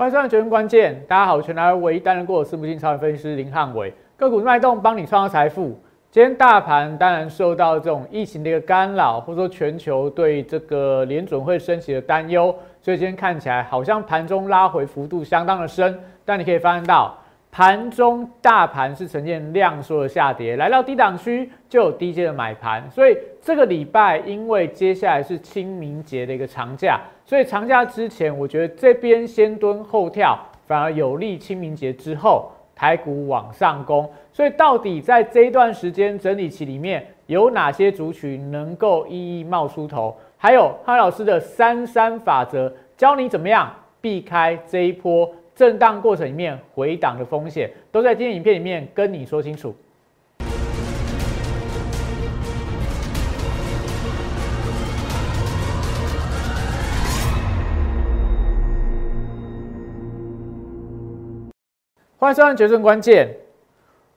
欢迎收看《决胜关键》，大家好，我是全台唯一担任过的私募基金超人分析师林汉伟，个股脉动帮你创造财富。今天大盘当然受到这种疫情的一个干扰，或者说全球对这个联准会升起的担忧，所以今天看起来好像盘中拉回幅度相当的深，但你可以发现到。盘中大盘是呈现量缩的下跌，来到低档区就有低阶的买盘，所以这个礼拜因为接下来是清明节的一个长假，所以长假之前我觉得这边先蹲后跳，反而有利清明节之后台股往上攻。所以到底在这一段时间整理期里面有哪些族群能够一一冒出头？还有汉老师的三三法则，教你怎么样避开这一波。震荡过程里面回档的风险，都在今天影片里面跟你说清楚。欢迎收看《决胜关键》。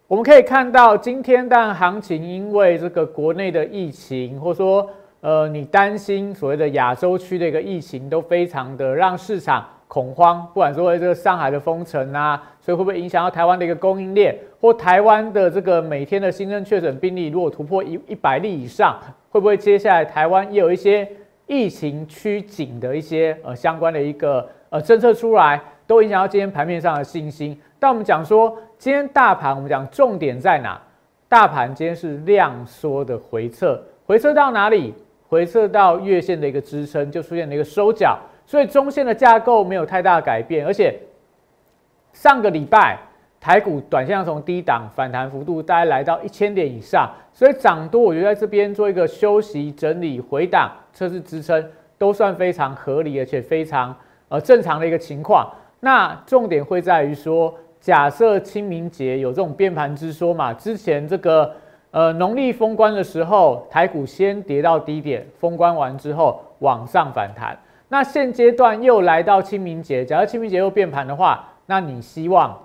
我们可以看到，今天但行情因为这个国内的疫情，或者说呃，你担心所谓的亚洲区的一个疫情，都非常的让市场。恐慌，不管说这个上海的封城啊，所以会不会影响到台湾的一个供应链，或台湾的这个每天的新增确诊病例如果突破一一百例以上，会不会接下来台湾也有一些疫情趋紧的一些呃相关的一个呃政策出来，都影响到今天盘面上的信心。但我们讲说，今天大盘我们讲重点在哪？大盘今天是量缩的回撤，回撤到哪里？回撤到月线的一个支撑，就出现了一个收脚。所以中线的架构没有太大改变，而且上个礼拜台股短线从低档反弹幅度大概来到一千点以上，所以涨多我觉得在这边做一个休息整理回档测试支撑都算非常合理，而且非常呃正常的一个情况。那重点会在于说，假设清明节有这种变盘之说嘛，之前这个呃农历封关的时候，台股先跌到低点，封关完之后往上反弹。那现阶段又来到清明节，假如清明节又变盘的话，那你希望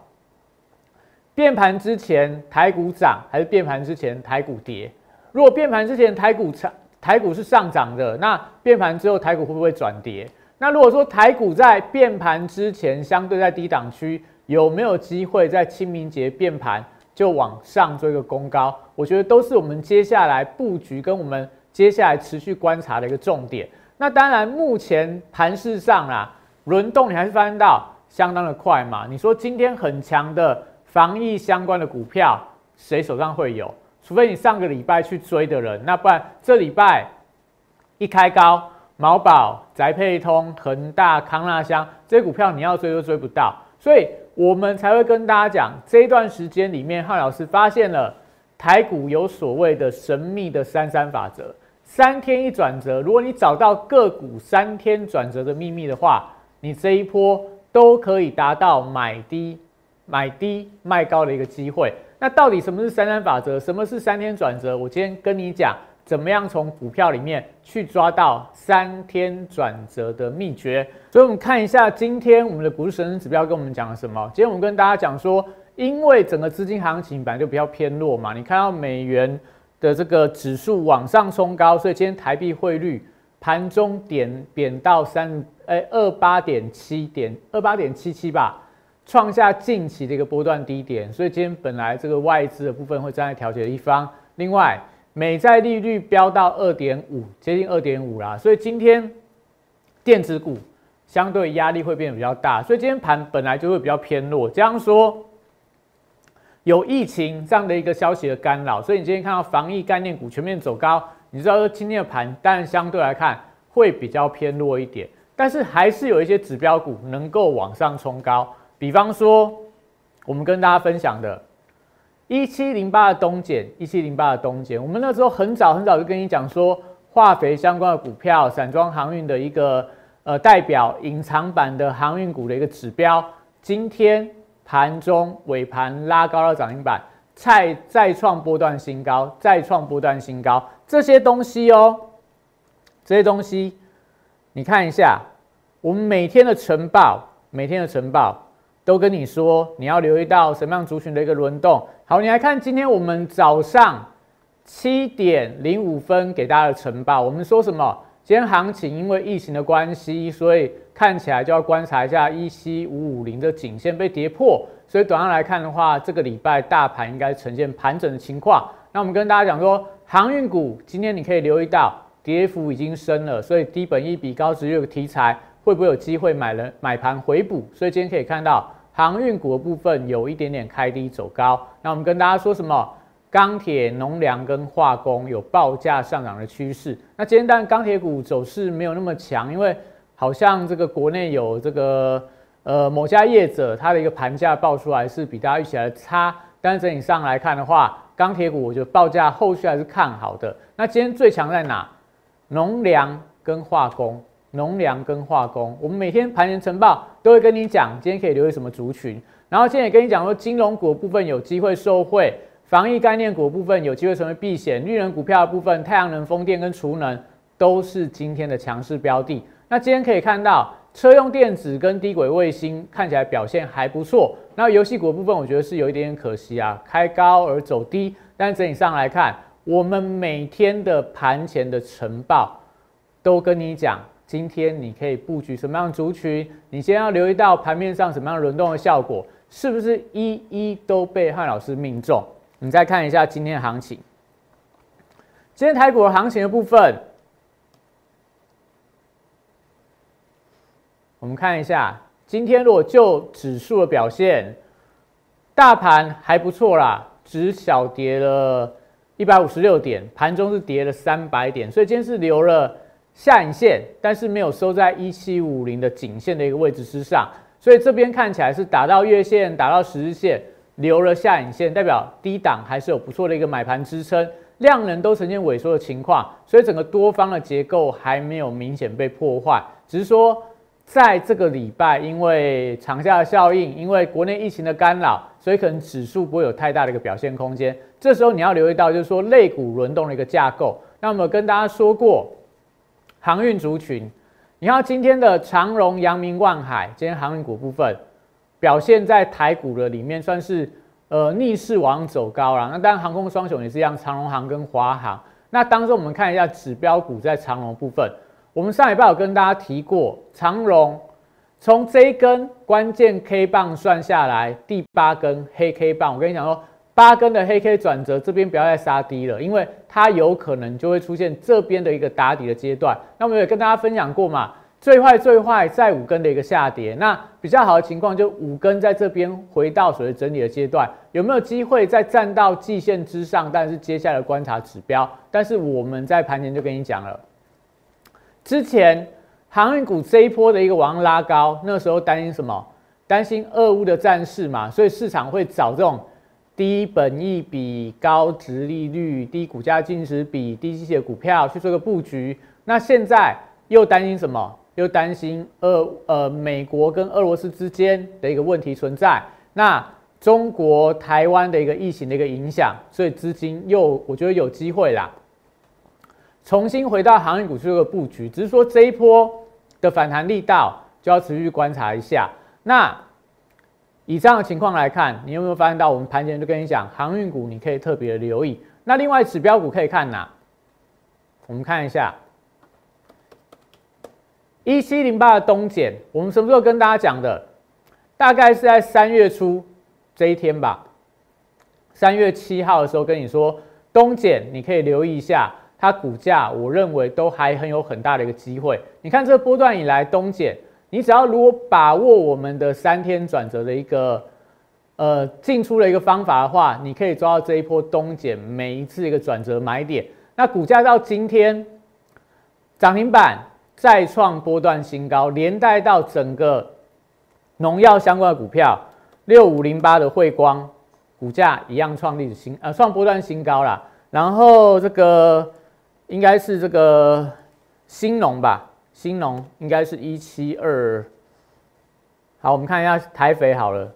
变盘之前台股涨，还是变盘之前台股跌？如果变盘之前台股涨，台股是上涨的，那变盘之后台股会不会转跌？那如果说台股在变盘之前相对在低档区，有没有机会在清明节变盘就往上做一个攻高？我觉得都是我们接下来布局跟我们接下来持续观察的一个重点。那当然，目前盘市上啦，轮动你还是发现到相当的快嘛。你说今天很强的防疫相关的股票，谁手上会有？除非你上个礼拜去追的人，那不然这礼拜一开高，毛宝、宅配通、恒大、康纳香这些股票你要追都追不到，所以我们才会跟大家讲，这一段时间里面，汉老师发现了台股有所谓的神秘的三三法则。三天一转折，如果你找到个股三天转折的秘密的话，你这一波都可以达到买低、买低卖高的一个机会。那到底什么是三三法则？什么是三天转折？我今天跟你讲，怎么样从股票里面去抓到三天转折的秘诀。所以，我们看一下今天我们的股市神指标跟我们讲了什么。今天我们跟大家讲说，因为整个资金行情本来就比较偏弱嘛，你看到美元。的这个指数往上冲高，所以今天台币汇率盘中点贬到三哎二八点七点二八点七七吧，创下近期的一个波段低点。所以今天本来这个外资的部分会站在调节的一方。另外，美债利率飙到二点五，接近二点五啦，所以今天电子股相对压力会变得比较大。所以今天盘本来就会比较偏弱。这样说。有疫情这样的一个消息的干扰，所以你今天看到防疫概念股全面走高，你知道说今天的盘当然相对来看会比较偏弱一点，但是还是有一些指标股能够往上冲高，比方说我们跟大家分享的，一七零八的东碱，一七零八的东碱，我们那时候很早很早就跟你讲说，化肥相关的股票，散装航运的一个呃代表，隐藏版的航运股的一个指标，今天。盘中尾盘拉高了涨停板，再再创波段新高，再创波段新高，这些东西哦，这些东西，你看一下，我们每天的晨报，每天的晨报都跟你说，你要留意到什么样族群的一个轮动。好，你来看今天我们早上七点零五分给大家的晨报，我们说什么？今天行情因为疫情的关系，所以看起来就要观察一下一七五五零的颈线被跌破。所以短上来看的话，这个礼拜大盘应该呈现盘整的情况。那我们跟大家讲说，航运股今天你可以留意到跌幅已经深了，所以低本一比高值率的题材会不会有机会买人买盘回补？所以今天可以看到航运股的部分有一点点开低走高。那我们跟大家说什么？钢铁、农粮跟化工有报价上涨的趋势。那今天当然钢铁股走势没有那么强，因为好像这个国内有这个。呃，某家业者它的一个盘价报出来是比大家预期来差，但是整体上来看的话，钢铁股我觉得报价后续还是看好的。那今天最强在哪？农粮跟化工，农粮跟化工，我们每天盘前晨报都会跟你讲，今天可以留意什么族群。然后今天也跟你讲说，金融股部分有机会受惠，防疫概念股部分有机会成为避险，绿能股票的部分，太阳能、风电跟储能都是今天的强势标的。那今天可以看到。车用电子跟低轨卫星看起来表现还不错，那游戏股部分我觉得是有一点点可惜啊，开高而走低。但整体上来看，我们每天的盘前的晨报都跟你讲，今天你可以布局什么样族群，你先要留意到盘面上什么样轮动的效果，是不是一一都被汉老师命中？你再看一下今天的行情，今天台股的行情的部分。我们看一下，今天如果就指数的表现，大盘还不错啦，只小跌了一百五十六点，盘中是跌了三百点，所以今天是留了下影线，但是没有收在一七五零的颈线的一个位置之上，所以这边看起来是打到月线，打到十日线，留了下影线，代表低档还是有不错的一个买盘支撑，量能都呈现萎缩的情况，所以整个多方的结构还没有明显被破坏，只是说。在这个礼拜，因为长假的效应，因为国内疫情的干扰，所以可能指数不会有太大的一个表现空间。这时候你要留意到，就是说类股轮动的一个架构。那么跟大家说过，航运族群，你看今天的长荣、阳明、万海，今天航运股部分表现在台股的里面算是呃逆势往走高了。那当然航空双雄也是一样，长荣航跟华航。那当中我们看一下指标股在长荣部分。我们上礼拜有跟大家提过，长荣从这一根关键 K 棒算下来，第八根黑 K 棒，我跟你讲说，八根的黑 K 转折，这边不要再杀低了，因为它有可能就会出现这边的一个打底的阶段。那我们也跟大家分享过嘛，最坏最坏在五根的一个下跌，那比较好的情况就五根在这边回到所谓整理的阶段，有没有机会再站到季线之上？但是接下来观察指标，但是我们在盘前就跟你讲了。之前航运股这一波的一个往上拉高，那时候担心什么？担心俄乌的战事嘛，所以市场会找这种低本益比、高值利率、低股价净值比、低息息的股票去做个布局。那现在又担心什么？又担心俄呃美国跟俄罗斯之间的一个问题存在。那中国台湾的一个疫情的一个影响，所以资金又我觉得有机会啦。重新回到航运股这个布局，只是说这一波的反弹力道就要持续观察一下。那以这样的情况来看，你有没有发现到我们盘前就跟你讲，航运股你可以特别的留意。那另外指标股可以看哪？我们看一下一七零八的东碱，我们什么时候跟大家讲的？大概是在三月初这一天吧，三月七号的时候跟你说，东碱你可以留意一下。它股价，我认为都还很有很大的一个机会。你看这波段以来，东减，你只要如果把握我们的三天转折的一个呃进出的一个方法的话，你可以抓到这一波东减每一次一个转折买点。那股价到今天涨停板再创波段新高，连带到整个农药相关的股票六五零八的汇光股价一样创历史新呃创波段新高了。然后这个。应该是这个新农吧，新农应该是一七二。好，我们看一下台肥好了。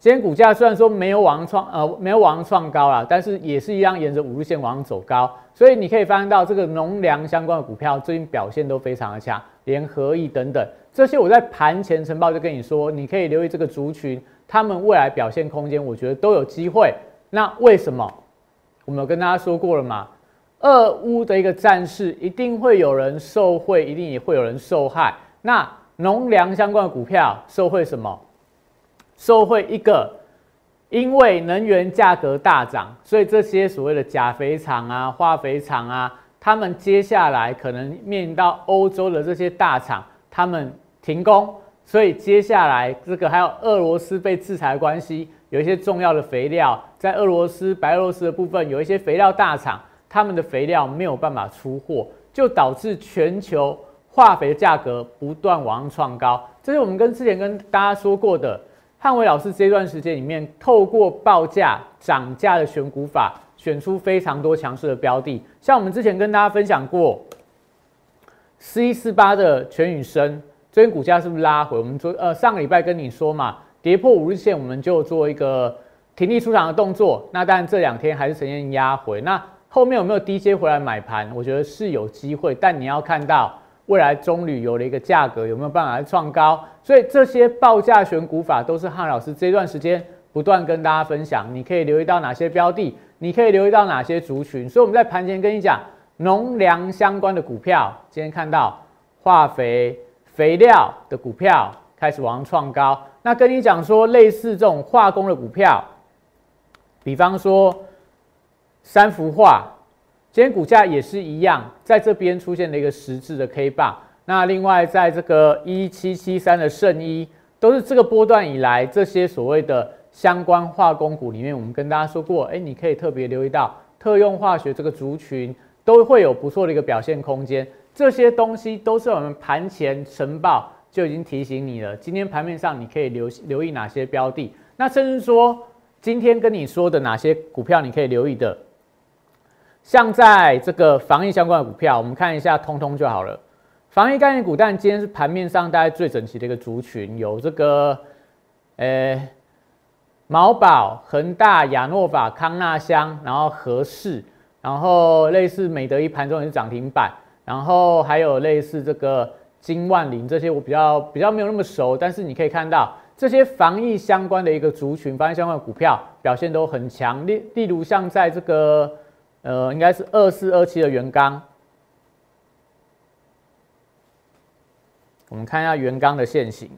今天股价虽然说没有往上创，呃，没有往上创高了，但是也是一样沿着五日线往上走高。所以你可以发现到这个农粮相关的股票最近表现都非常的强，联合益等等这些，我在盘前晨报就跟你说，你可以留意这个族群，他们未来表现空间，我觉得都有机会。那为什么？我们有跟大家说过了嘛？俄乌的一个战事，一定会有人受惠，一定也会有人受害。那农粮相关的股票受惠什么？受惠一个，因为能源价格大涨，所以这些所谓的钾肥厂啊、化肥厂啊，他们接下来可能面临到欧洲的这些大厂，他们停工，所以接下来这个还有俄罗斯被制裁的关系，有一些重要的肥料在俄罗斯、白俄罗斯的部分，有一些肥料大厂。他们的肥料没有办法出货，就导致全球化肥价格不断往上创高。这是我们跟之前跟大家说过的，汉伟老师这段时间里面，透过报价涨价的选股法，选出非常多强势的标的。像我们之前跟大家分享过，四一四八的全宇生，最近股价是不是拉回？我们昨呃上个礼拜跟你说嘛，跌破五日线，我们就做一个停利出场的动作。那当然这两天还是呈现压回。那后面有没有低接回来买盘？我觉得是有机会，但你要看到未来中旅游的一个价格有没有办法来创高。所以这些报价选股法都是汉老师这段时间不断跟大家分享。你可以留意到哪些标的，你可以留意到哪些族群。所以我们在盘前跟你讲农粮相关的股票，今天看到化肥、肥料的股票开始往上创高。那跟你讲说类似这种化工的股票，比方说。三幅画，今天股价也是一样，在这边出现了一个十字的 K 棒。那另外，在这个一七七三的圣一，都是这个波段以来这些所谓的相关化工股里面，我们跟大家说过，哎，你可以特别留意到特用化学这个族群都会有不错的一个表现空间。这些东西都是我们盘前晨报就已经提醒你了。今天盘面上你可以留留意哪些标的？那甚至说今天跟你说的哪些股票你可以留意的？像在这个防疫相关的股票，我们看一下通通就好了。防疫概念股，但今天是盘面上大概最整齐的一个族群，有这个，呃，毛宝、恒大、亚诺法、康纳香，然后和氏，然后类似美德一盘中也是涨停板，然后还有类似这个金万林这些，我比较比较没有那么熟，但是你可以看到这些防疫相关的一个族群，防疫相关的股票表现都很强。例例如像在这个。呃，应该是二四二七的原钢，我们看一下原钢的线形。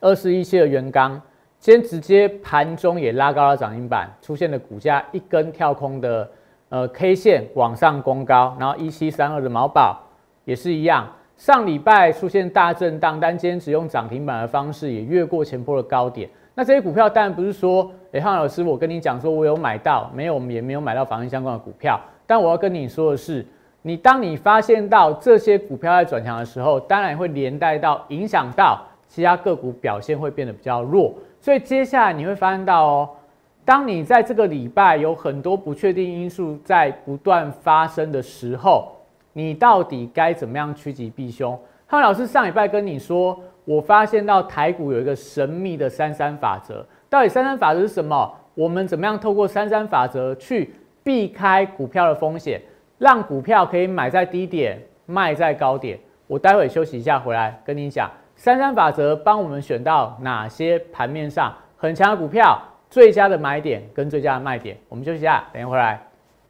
二四一七的原钢，今天直接盘中也拉高了涨停板，出现了股价一根跳空的呃 K 线往上攻高，然后一七三二的毛宝也是一样，上礼拜出现大震荡，但今天只用涨停板的方式也越过前波的高点。那这些股票当然不是说，哎，汉老师，我跟你讲说，我有买到，没有，我们也没有买到防疫相关的股票。但我要跟你说的是，你当你发现到这些股票在转强的时候，当然会连带到影响到其他个股表现会变得比较弱。所以接下来你会发现到哦，当你在这个礼拜有很多不确定因素在不断发生的时候，你到底该怎么样趋吉避凶？汉老师上礼拜跟你说。我发现到台股有一个神秘的三三法则，到底三三法则是什么？我们怎么样透过三三法则去避开股票的风险，让股票可以买在低点，卖在高点？我待会休息一下回来跟你讲，三三法则帮我们选到哪些盘面上很强的股票，最佳的买点跟最佳的卖点。我们休息一下，等一下回来。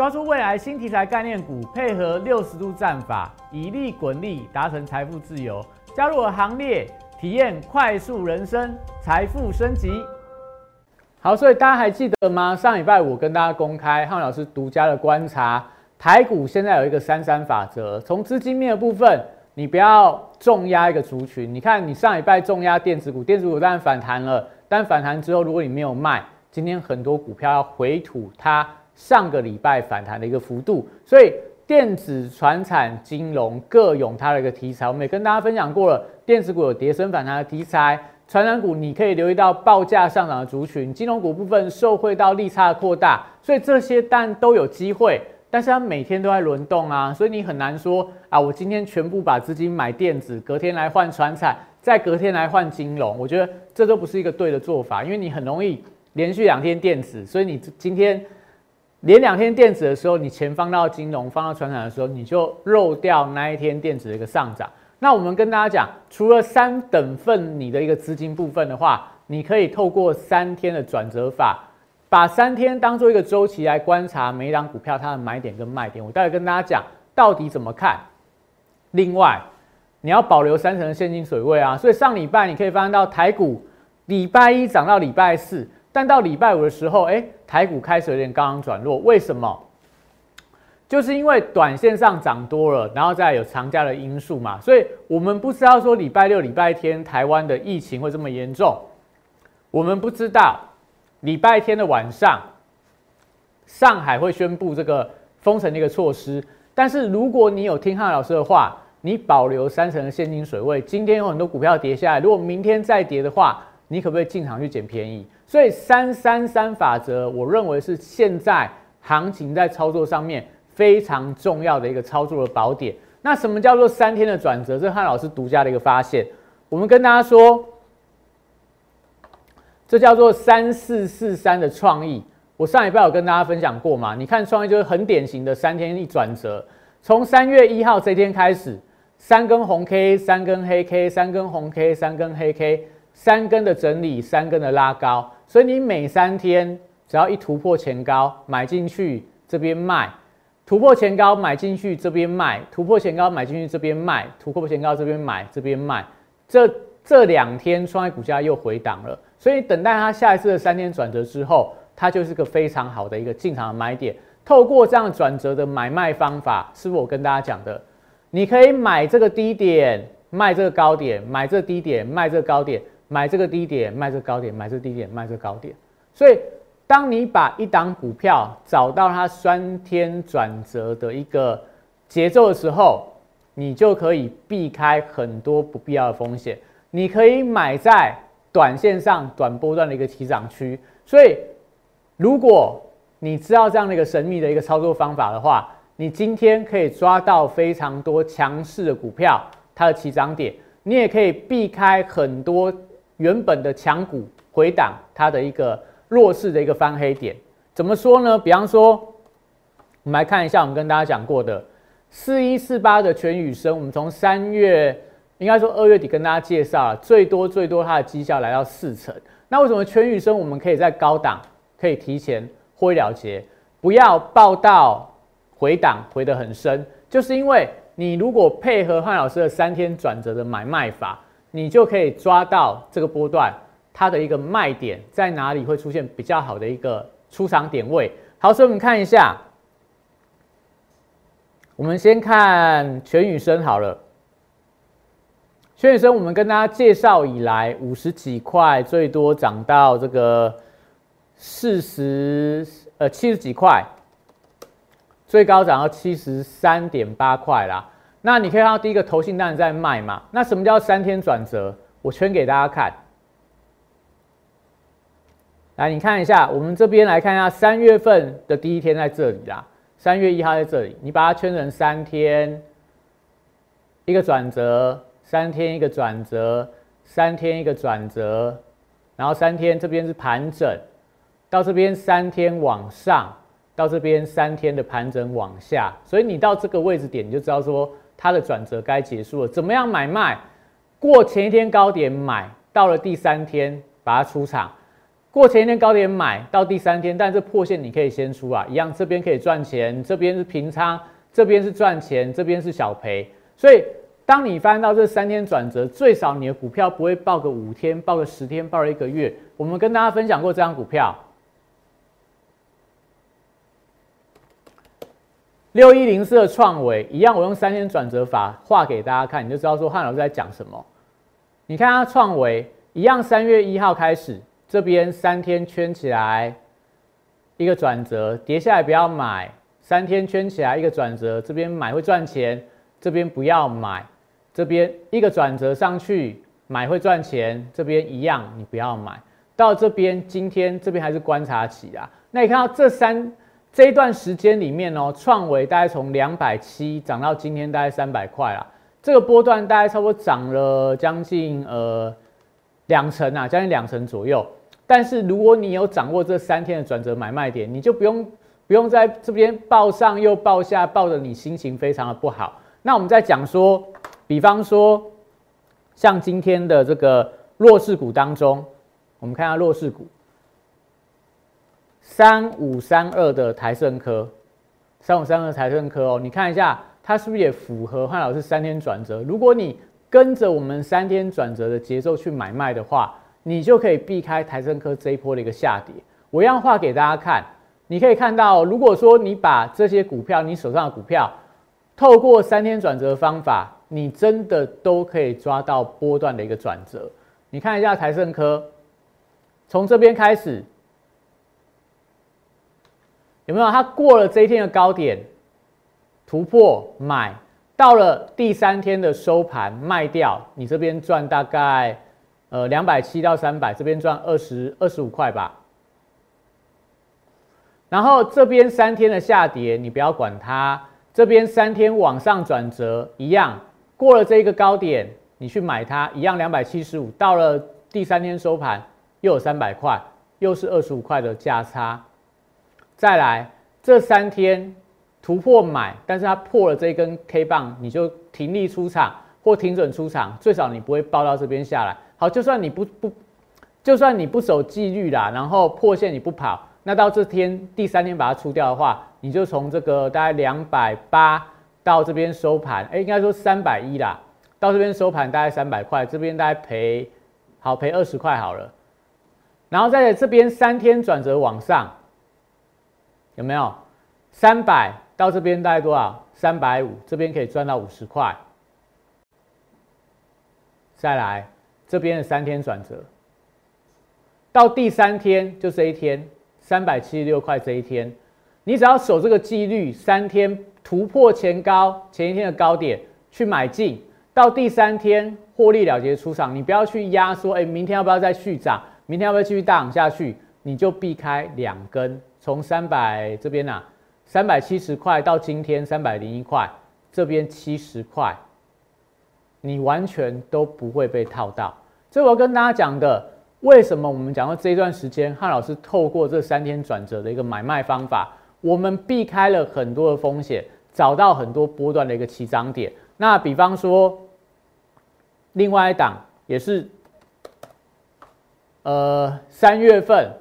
抓住未来新题材概念股，配合六十度战法，以利滚利，达成财富自由。加入我行列，体验快速人生，财富升级。好，所以大家还记得吗？上礼拜五跟大家公开，汉老师独家的观察，台股现在有一个三三法则。从资金面的部分，你不要重压一个族群。你看，你上礼拜重压电子股，电子股当然反弹了，但反弹之后，如果你没有卖，今天很多股票要回吐它。上个礼拜反弹的一个幅度，所以电子、船产、金融各有它的一个题材。我们也跟大家分享过了，电子股有跌升反弹的题材，船产股你可以留意到报价上涨的族群，金融股部分受惠到利差的扩大，所以这些但都有机会，但是它每天都在轮动啊，所以你很难说啊，我今天全部把资金买电子，隔天来换船产，再隔天来换金融，我觉得这都不是一个对的做法，因为你很容易连续两天电子，所以你今天。连两天电子的时候，你钱放到金融、放到船厂的时候，你就漏掉那一天电子的一个上涨。那我们跟大家讲，除了三等份你的一个资金部分的话，你可以透过三天的转折法，把三天当做一个周期来观察每一档股票它的买点跟卖点。我待会跟大家讲到底怎么看。另外，你要保留三成的现金水位啊，所以上礼拜你可以发现到台股礼拜一涨到礼拜四。但到礼拜五的时候，哎，台股开始有点刚刚转弱，为什么？就是因为短线上涨多了，然后再有长假的因素嘛，所以我们不知道说礼拜六、礼拜天台湾的疫情会这么严重，我们不知道礼拜天的晚上上海会宣布这个封城的一个措施。但是如果你有听汉老师的话，你保留三成的现金水位，今天有很多股票跌下来，如果明天再跌的话，你可不可以进场去捡便宜？所以三三三法则，我认为是现在行情在操作上面非常重要的一个操作的宝典。那什么叫做三天的转折？这是汉老师独家的一个发现。我们跟大家说，这叫做三四四三的创意。我上礼拜有跟大家分享过嘛？你看创意就是很典型的三天一转折。从三月一号这天开始，三根红 K，三根黑 K，三根红 K，三根黑 K，三根的整理，三根的拉高。所以你每三天只要一突破前高，买进去这边卖；突破前高买进去这边卖；突破前高买进去这边卖；突破前高这边买这边卖。这这两天创业股价又回档了，所以等待它下一次的三天转折之后，它就是个非常好的一个进场的买点。透过这样转折的买卖方法，是我跟大家讲的，你可以买这个低点，卖这个高点；买这低点，卖这个高点。买这个低点，卖这个高点；买这个低点，卖这个高点。所以，当你把一档股票找到它三天转折的一个节奏的时候，你就可以避开很多不必要的风险。你可以买在短线上短波段的一个起涨区。所以，如果你知道这样的一个神秘的一个操作方法的话，你今天可以抓到非常多强势的股票它的起涨点，你也可以避开很多。原本的强股回档，它的一个弱势的一个翻黑点，怎么说呢？比方说，我们来看一下，我们跟大家讲过的四一四八的全宇生，我们从三月，应该说二月底跟大家介绍了，最多最多它的绩效来到四成。那为什么全宇生我们可以在高档可以提前挥了结，不要报到回档回得很深？就是因为你如果配合汉老师的三天转折的买卖法。你就可以抓到这个波段它的一个卖点在哪里，会出现比较好的一个出场点位。好，所以我们看一下，我们先看全宇生好了。全宇生，我们跟大家介绍以来，五十几块，最多涨到这个四十呃七十几块，最高涨到七十三点八块啦。那你可以看到第一个投信当然在卖嘛。那什么叫三天转折？我圈给大家看。来，你看一下，我们这边来看一下三月份的第一天在这里啦，三月一号在这里，你把它圈成三天，一个转折，三天一个转折，三天一个转折，然后三天这边是盘整，到这边三天往上，到这边三天的盘整往下，所以你到这个位置点你就知道说。它的转折该结束了，怎么样买卖？过前一天高点买到了第三天把它出场，过前一天高点买到第三天，但是破线你可以先出啊，一样这边可以赚钱，这边是平仓，这边是赚钱，这边是小赔。所以当你发现到这三天转折，最少你的股票不会报个五天，报个十天，报了一个月。我们跟大家分享过这张股票。六一零四的创维一样，我用三天转折法画给大家看，你就知道说汉老师在讲什么。你看它创维一样，三月一号开始，这边三天圈起来一个转折，跌下来不要买。三天圈起来一个转折，这边买会赚钱，这边不要买。这边一个转折上去买会赚钱，这边一样你不要买。到这边今天这边还是观察期啊。那你看到这三。这一段时间里面哦，创维大概从两百七涨到今天大概三百块啊，这个波段大概差不多涨了将近呃两成啊，将近两成左右。但是如果你有掌握这三天的转折买卖点，你就不用不用在这边报上又报下，报的你心情非常的不好。那我们在讲说，比方说像今天的这个弱势股当中，我们看下弱势股。三五三二的台盛科，三五三二台盛科哦，你看一下，它是不是也符合汉老师三天转折？如果你跟着我们三天转折的节奏去买卖的话，你就可以避开台盛科这一波的一个下跌。我一样画给大家看，你可以看到，如果说你把这些股票，你手上的股票，透过三天转折的方法，你真的都可以抓到波段的一个转折。你看一下台盛科，从这边开始。有没有？它过了这一天的高点，突破买，到了第三天的收盘卖掉，你这边赚大概呃两百七到三百，这边赚二十二十五块吧。然后这边三天的下跌，你不要管它，这边三天往上转折一样，过了这个高点，你去买它一样两百七十五，到了第三天收盘又有三百块，又是二十五块的价差。再来，这三天突破买，但是它破了这一根 K 棒，你就停利出场或停准出场，最少你不会爆到这边下来。好，就算你不不，就算你不守纪律啦，然后破线你不跑，那到这天第三天把它出掉的话，你就从这个大概两百八到这边收盘，哎，应该说三百一啦，到这边收盘大概三百块，这边大概赔好赔二十块好了，然后在这边三天转折往上。有没有三百到这边大概多少？三百五，这边可以赚到五十块。再来这边的三天转折，到第三天就这一天，三百七十六块这一天，你只要守这个纪律，三天突破前高前一天的高点去买进，到第三天获利了结出场，你不要去压说，哎，明天要不要再续涨？明天要不要继续大涨下去？你就避开两根。从三百这边呐，三百七十块到今天三百零一块，这边七十块，你完全都不会被套到。这我跟大家讲的，为什么我们讲到这一段时间，汉老师透过这三天转折的一个买卖方法，我们避开了很多的风险，找到很多波段的一个起涨点。那比方说，另外一档也是，呃，三月份。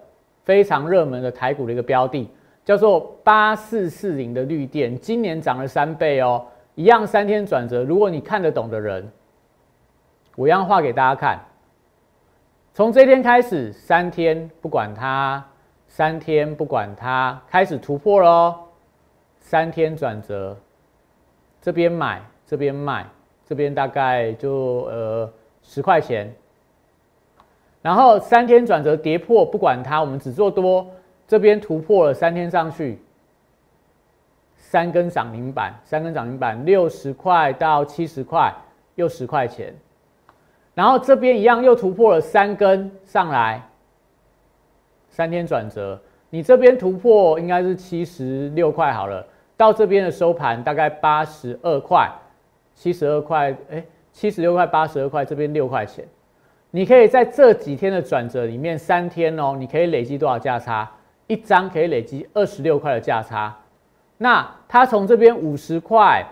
非常热门的台股的一个标的，叫做八四四零的绿电，今年涨了三倍哦，一样三天转折。如果你看得懂的人，我一样画给大家看。从这天开始，三天不管它，三天不管它，开始突破喽。三天转折，这边买，这边卖，这边大概就呃十块钱。然后三天转折跌破，不管它，我们只做多。这边突破了三天上去，三根涨停板，三根涨停板，六十块到七十块，又十块钱。然后这边一样又突破了三根上来，三天转折，你这边突破应该是七十六块好了，到这边的收盘大概八十二块，七十二块，哎，七十六块八十二块，这边六块钱。你可以在这几天的转折里面，三天哦，你可以累积多少价差？一张可以累积二十六块的价差。那它从这边五十块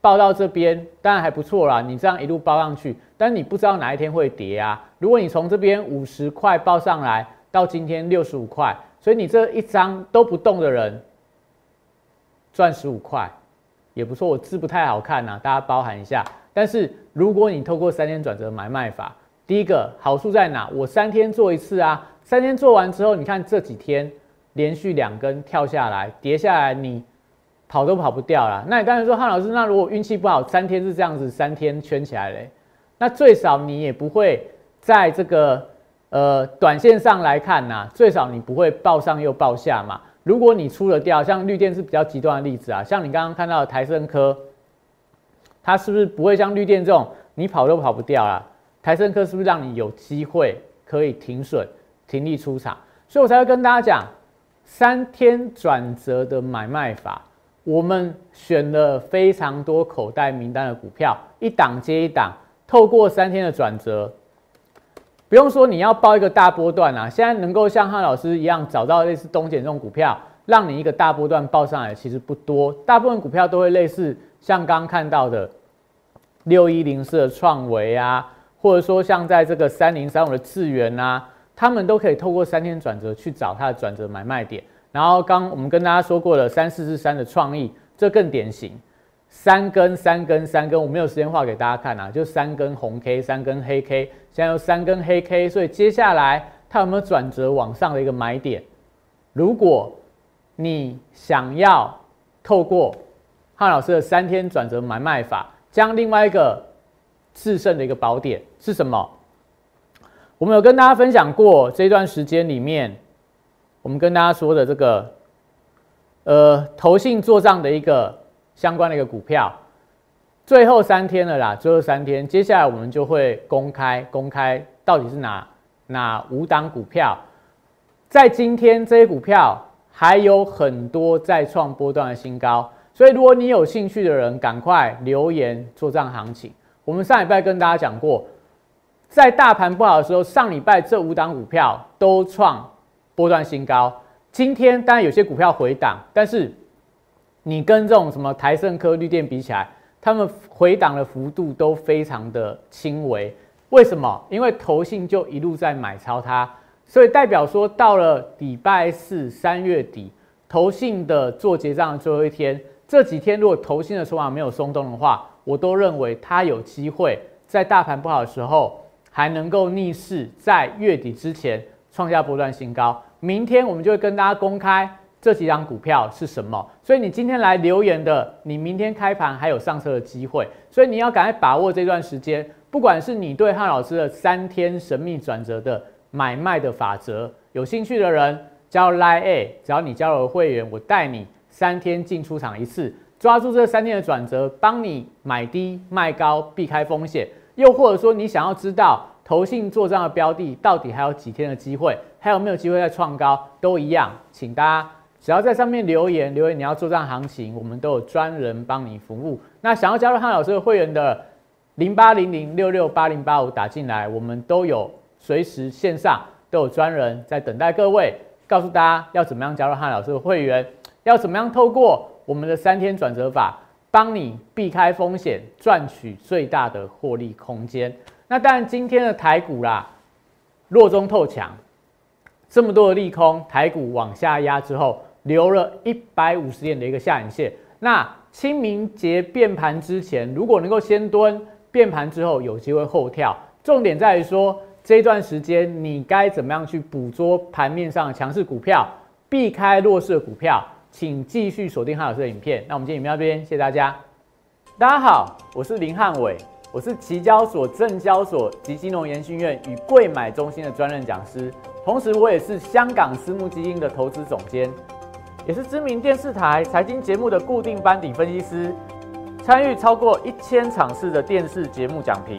报到这边，当然还不错啦。你这样一路报上去，但你不知道哪一天会跌啊。如果你从这边五十块报上来，到今天六十五块，所以你这一张都不动的人赚十五块，也不错。我字不太好看呐，大家包涵一下。但是如果你透过三天转折买卖法，第一个好处在哪？我三天做一次啊，三天做完之后，你看这几天连续两根跳下来，跌下来，你跑都跑不掉了。那你刚才说汉老师，那如果运气不好，三天是这样子，三天圈起来嘞，那最少你也不会在这个呃短线上来看呐，最少你不会报上又报下嘛。如果你出了掉，像绿电是比较极端的例子啊，像你刚刚看到的台升科。它是不是不会像绿电这种，你跑都跑不掉啦？台盛科是不是让你有机会可以停损、停利出场？所以我才会跟大家讲三天转折的买卖法。我们选了非常多口袋名单的股票，一档接一档，透过三天的转折，不用说你要报一个大波段啊，现在能够像汉老师一样找到类似东碱这种股票，让你一个大波段报上来，其实不多。大部分股票都会类似。像刚看到的六一零四的创维啊，或者说像在这个三零三五的智源啊，他们都可以透过三天转折去找它的转折买卖点。然后刚我们跟大家说过了，三四四三的创意，这更典型，三根三根三根，我没有时间画给大家看啊，就三根红 K，三根黑 K，现在有三根黑 K，所以接下来它有没有转折往上的一个买点？如果你想要透过汉老师的三天转折买卖法，将另外一个制胜的一个宝典是什么？我们有跟大家分享过这段时间里面，我们跟大家说的这个，呃，投信做账的一个相关的一个股票，最后三天了啦，最后三天，接下来我们就会公开公开到底是哪哪五档股票，在今天这些股票还有很多在创波段的新高。所以，如果你有兴趣的人，赶快留言做账行情。我们上礼拜跟大家讲过，在大盘不好的时候，上礼拜这五档股票都创波段新高。今天当然有些股票回档，但是你跟这种什么台盛科、绿电比起来，他们回档的幅度都非常的轻微。为什么？因为投信就一路在买超它，所以代表说到了礼拜四三月底，投信的做结账的最后一天。这几天如果投信的筹码没有松动的话，我都认为它有机会在大盘不好的时候还能够逆势在月底之前创下波段新高。明天我们就会跟大家公开这几张股票是什么。所以你今天来留言的，你明天开盘还有上车的机会。所以你要赶快把握这段时间，不管是你对汉老师的三天神秘转折的买卖的法则有兴趣的人，加入 lie a，只要你加入会员，我带你。三天进出场一次，抓住这三天的转折，帮你买低卖高，避开风险。又或者说，你想要知道投信做账的标的到底还有几天的机会，还有没有机会再创高，都一样，请大家只要在上面留言，留言你要做账行情，我们都有专人帮你服务。那想要加入汉老师的会员的零八零零六六八零八五打进来，我们都有随时线上都有专人在等待各位，告诉大家要怎么样加入汉老师的会员。要怎么样透过我们的三天转折法，帮你避开风险，赚取最大的获利空间？那当然，今天的台股啦，弱中透强，这么多的利空，台股往下压之后，留了一百五十点的一个下影线。那清明节变盘之前，如果能够先蹲，变盘之后有机会后跳。重点在于说，这段时间你该怎么样去捕捉盘面上强势股票，避开弱势的股票？请继续锁定汉老师的影片。那我们今天影片这边，谢谢大家。大家好，我是林汉伟，我是期交所、证交所及金融研训院与贵买中心的专任讲师，同时我也是香港私募基金的投资总监，也是知名电视台财经节目的固定班底分析师，参与超过一千场次的电视节目讲评。